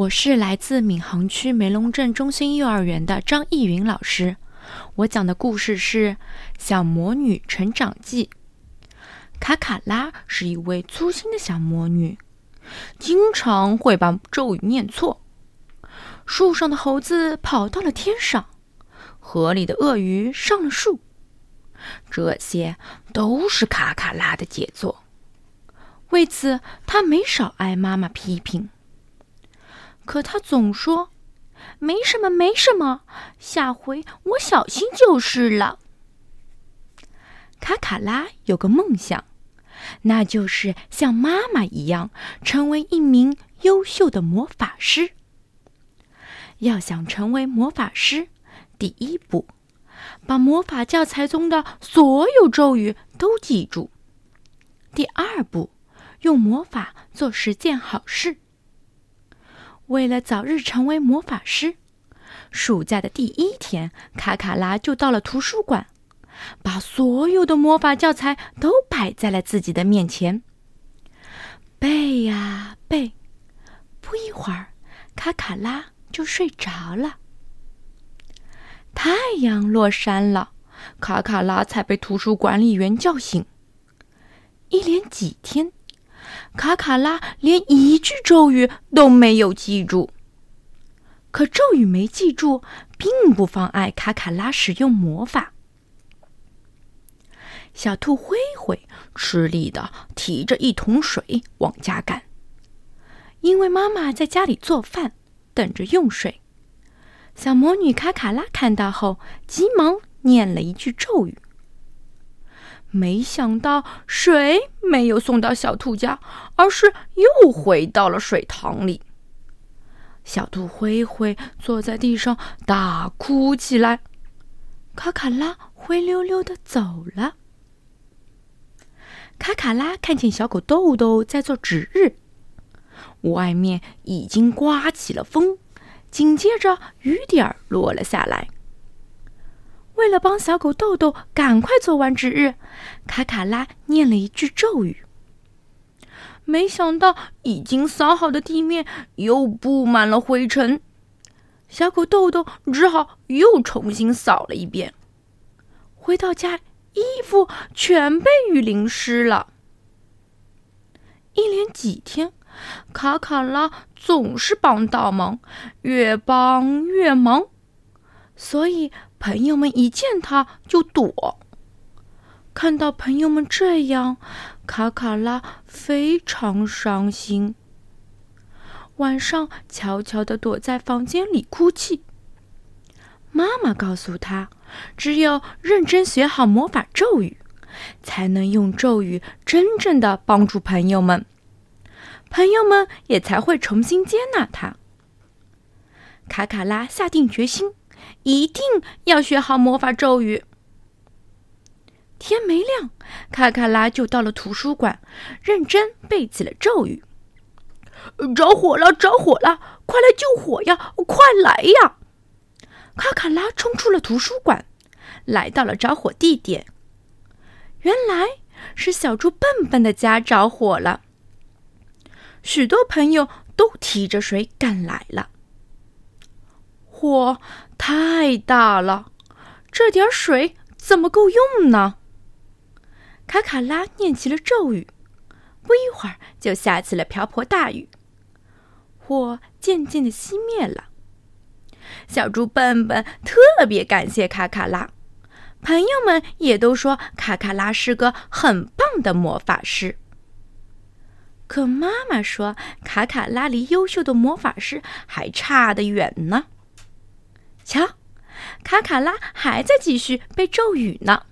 我是来自闵行区梅龙镇中心幼儿园的张艺云老师。我讲的故事是《小魔女成长记》。卡卡拉是一位粗心的小魔女，经常会把咒语念错。树上的猴子跑到了天上，河里的鳄鱼上了树，这些都是卡卡拉的杰作。为此，她没少挨妈妈批评。可他总说：“没什么，没什么，下回我小心就是了。”卡卡拉有个梦想，那就是像妈妈一样，成为一名优秀的魔法师。要想成为魔法师，第一步，把魔法教材中的所有咒语都记住；第二步，用魔法做十件好事。为了早日成为魔法师，暑假的第一天，卡卡拉就到了图书馆，把所有的魔法教材都摆在了自己的面前，背呀背。不一会儿，卡卡拉就睡着了。太阳落山了，卡卡拉才被图书管理员叫醒。一连几天。卡卡拉连一句咒语都没有记住。可咒语没记住，并不妨碍卡卡拉使用魔法。小兔灰灰吃力的提着一桶水往家赶，因为妈妈在家里做饭，等着用水。小魔女卡卡拉看到后，急忙念了一句咒语。没想到水没有送到小兔家，而是又回到了水塘里。小兔灰灰坐在地上大哭起来。卡卡拉灰溜溜的走了。卡卡拉看见小狗豆豆在做值日，外面已经刮起了风，紧接着雨点儿落了下来。为了帮小狗豆豆赶快做完值日，卡卡拉念了一句咒语。没想到已经扫好的地面又布满了灰尘，小狗豆豆只好又重新扫了一遍。回到家，衣服全被雨淋湿了。一连几天，卡卡拉总是帮倒忙，越帮越忙，所以。朋友们一见他就躲。看到朋友们这样，卡卡拉非常伤心。晚上悄悄地躲在房间里哭泣。妈妈告诉他，只有认真学好魔法咒语，才能用咒语真正的帮助朋友们，朋友们也才会重新接纳他。卡卡拉下定决心。一定要学好魔法咒语。天没亮，卡卡拉就到了图书馆，认真背起了咒语。着火了！着火了！快来救火呀！快来呀！卡卡拉冲出了图书馆，来到了着火地点。原来是小猪笨笨的家着火了，许多朋友都提着水赶来了。火太大了，这点水怎么够用呢？卡卡拉念起了咒语，不一会儿就下起了瓢泼大雨，火渐渐的熄灭了。小猪笨笨特别感谢卡卡拉，朋友们也都说卡卡拉是个很棒的魔法师。可妈妈说，卡卡拉离优秀的魔法师还差得远呢。瞧，卡卡拉还在继续背咒语呢。